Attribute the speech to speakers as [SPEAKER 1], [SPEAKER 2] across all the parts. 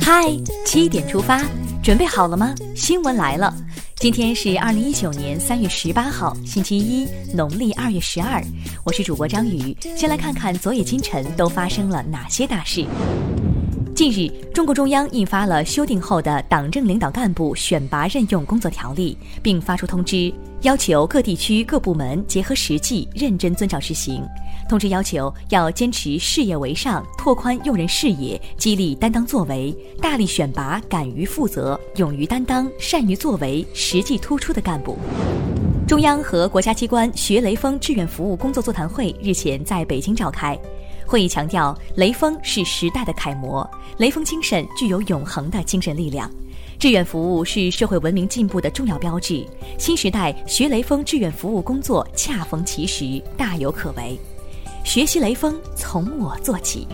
[SPEAKER 1] 嗨，七点出发，准备好了吗？新闻来了，今天是二零一九年三月十八号，星期一，农历二月十二。我是主播张宇，先来看看昨夜今晨都发生了哪些大事。近日，中共中央印发了修订后的《党政领导干部选拔任用工作条例》，并发出通知。要求各地区各部门结合实际，认真遵照执行。通知要求要坚持事业为上，拓宽用人视野，激励担当作为，大力选拔敢于负责、勇于担当、善于作为、实际突出的干部。中央和国家机关学雷锋志愿服务工作座谈会日前在北京召开，会议强调，雷锋是时代的楷模，雷锋精神具有永恒的精神力量。志愿服务是社会文明进步的重要标志，新时代学雷锋志愿服务工作恰逢其时，大有可为。学习雷锋，从我做起。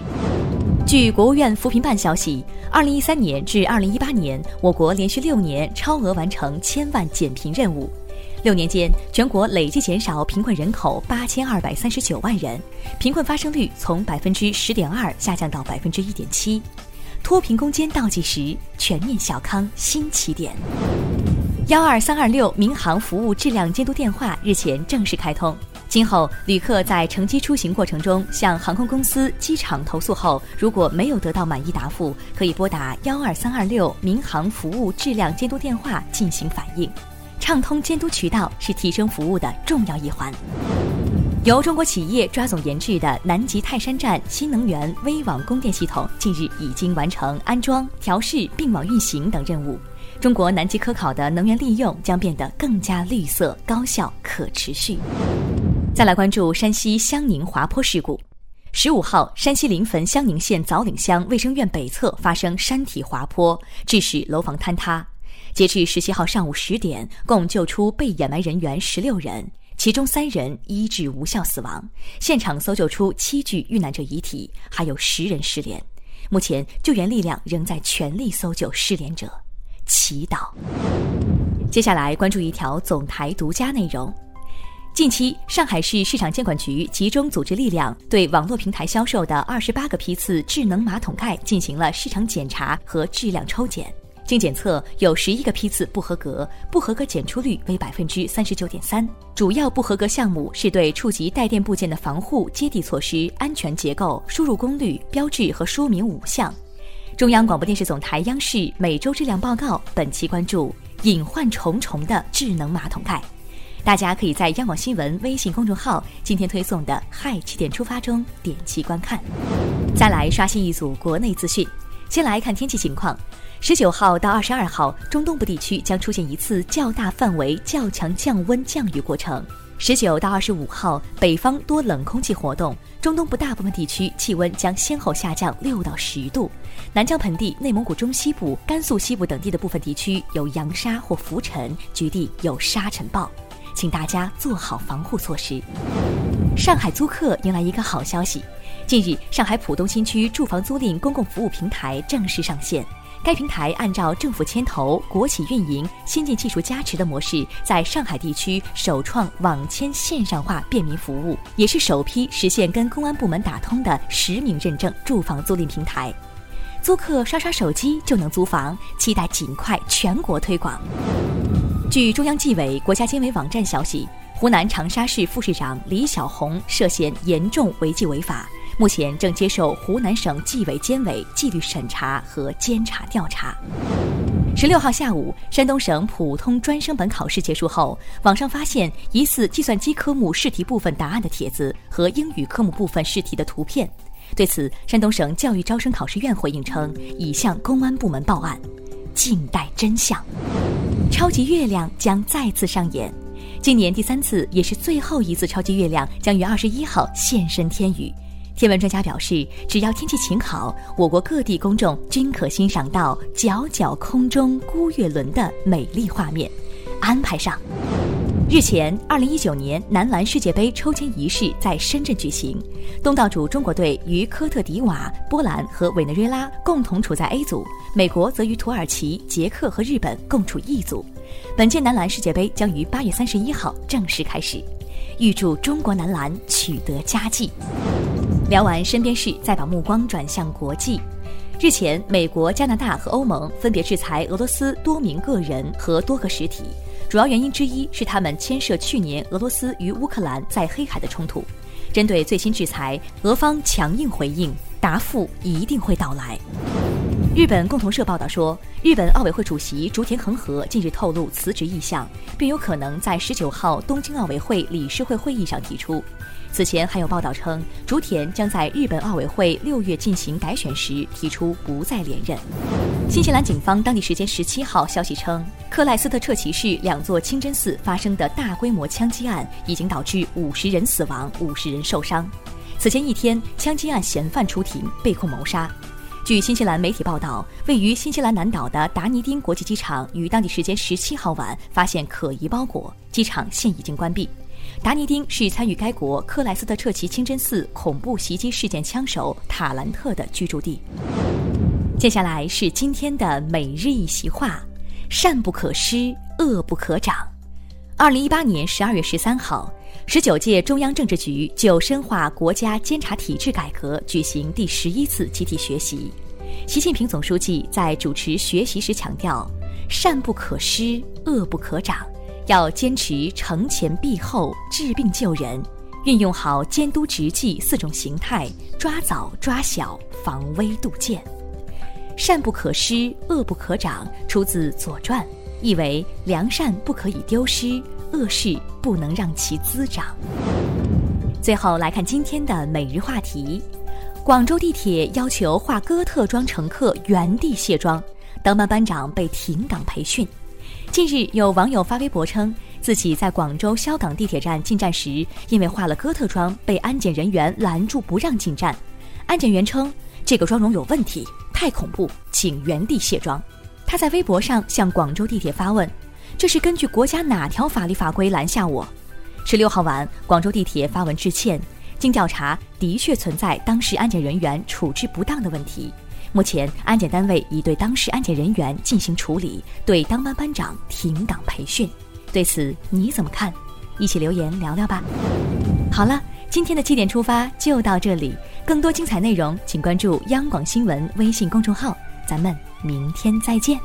[SPEAKER 1] 据国务院扶贫办消息，二零一三年至二零一八年，我国连续六年超额完成千万减贫任务。六年间，全国累计减少贫困人口八千二百三十九万人，贫困发生率从百分之十点二下降到百分之一点七。脱贫攻坚倒计时，全面小康新起点。幺二三二六民航服务质量监督电话日前正式开通。今后，旅客在乘机出行过程中向航空公司、机场投诉后，如果没有得到满意答复，可以拨打幺二三二六民航服务质量监督电话进行反映。畅通监督渠道是提升服务的重要一环。由中国企业抓总研制的南极泰山站新能源微网供电系统，近日已经完成安装、调试、并网运行等任务。中国南极科考的能源利用将变得更加绿色、高效、可持续。再来关注山西襄宁滑坡事故。十五号，山西临汾襄宁县枣岭乡卫生院北侧发生山体滑坡，致使楼房坍塌。截至十七号上午十点，共救出被掩埋人员十六人。其中三人医治无效死亡，现场搜救出七具遇难者遗体，还有十人失联。目前救援力量仍在全力搜救失联者，祈祷。接下来关注一条总台独家内容：近期，上海市市场监管局集中组织力量，对网络平台销售的二十八个批次智能马桶盖进行了市场检查和质量抽检。经检测，有十一个批次不合格，不合格检出率为百分之三十九点三。主要不合格项目是对触及带电部件的防护、接地措施、安全结构、输入功率、标志和说明五项。中央广播电视总台央视每周质量报告本期关注隐患重重的智能马桶盖，大家可以在央广新闻微信公众号今天推送的“嗨七点出发”中点击观看。再来刷新一组国内资讯，先来看天气情况。十九号到二十二号，中东部地区将出现一次较大范围、较强降温降雨过程。十九到二十五号，北方多冷空气活动，中东部大部分地区气温将先后下降六到十度。南疆盆地、内蒙古中西部、甘肃西部等地的部分地区有扬沙或浮尘，局地有沙尘暴，请大家做好防护措施。上海租客迎来一个好消息，近日，上海浦东新区住房租赁公共服务平台正式上线。该平台按照政府牵头、国企运营、先进技术加持的模式，在上海地区首创网签线上化便民服务，也是首批实现跟公安部门打通的实名认证住房租赁平台。租客刷刷手机就能租房，期待尽快全国推广。据中央纪委国家监委网站消息，湖南长沙市副市长李小红涉嫌严重违纪违法。目前正接受湖南省纪委监委纪律审查和监察调查。十六号下午，山东省普通专升本考试结束后，网上发现疑似计算机科目试题部分答案的帖子和英语科目部分试题的图片。对此，山东省教育招生考试院回应称，已向公安部门报案，静待真相。超级月亮将再次上演，今年第三次也是最后一次超级月亮将于二十一号现身天宇。天文专家表示，只要天气晴好，我国各地公众均可欣赏到皎皎空中孤月轮的美丽画面。安排上。日前，二零一九年男篮世界杯抽签仪式在深圳举行，东道主中国队与科特迪瓦、波兰和委内瑞拉共同处在 A 组，美国则与土耳其、捷克和日本共处 E 组。本届男篮世界杯将于八月三十一号正式开始，预祝中国男篮取得佳绩。聊完身边事，再把目光转向国际。日前，美国、加拿大和欧盟分别制裁俄罗斯多名个人和多个实体，主要原因之一是他们牵涉去年俄罗斯与乌克兰在黑海的冲突。针对最新制裁，俄方强硬回应，答复一定会到来。日本共同社报道说，日本奥委会主席竹田恒和近日透露辞职意向，并有可能在十九号东京奥委会理事会会议上提出。此前还有报道称，竹田将在日本奥委会六月进行改选时提出不再连任。新西兰警方当地时间十七号消息称，克莱斯特彻奇市两座清真寺发生的大规模枪击案已经导致五十人死亡、五十人受伤。此前一天，枪击案嫌犯出庭被控谋杀。据新西兰媒体报道，位于新西兰南岛的达尼丁国际机场于当地时间十七号晚发现可疑包裹，机场现已经关闭。达尼丁是参与该国克莱斯特彻奇清真寺恐怖袭击事件枪手塔兰特的居住地。接下来是今天的每日一席话：善不可施，恶不可长。二零一八年十二月十三号，十九届中央政治局就深化国家监察体制改革举行第十一次集体学习。习近平总书记在主持学习时强调：善不可施，恶不可长。要坚持惩前毖后、治病救人，运用好监督执纪四种形态，抓早抓小，防微杜渐。善不可失，恶不可长，出自《左传》，意为良善不可以丢失，恶事不能让其滋长。最后来看今天的每日话题：广州地铁要求化哥特妆乘客原地卸妆，当班班长被停岗培训。近日，有网友发微博称，自己在广州萧岗地铁站进站时，因为化了哥特妆，被安检人员拦住不让进站。安检员称这个妆容有问题，太恐怖，请原地卸妆。他在微博上向广州地铁发问：“这是根据国家哪条法律法规拦下我？”十六号晚，广州地铁发文致歉，经调查，的确存在当时安检人员处置不当的问题。目前，安检单位已对当事安检人员进行处理，对当班班长停岗培训。对此你怎么看？一起留言聊聊吧。好了，今天的七点出发就到这里，更多精彩内容请关注央广新闻微信公众号。咱们明天再见。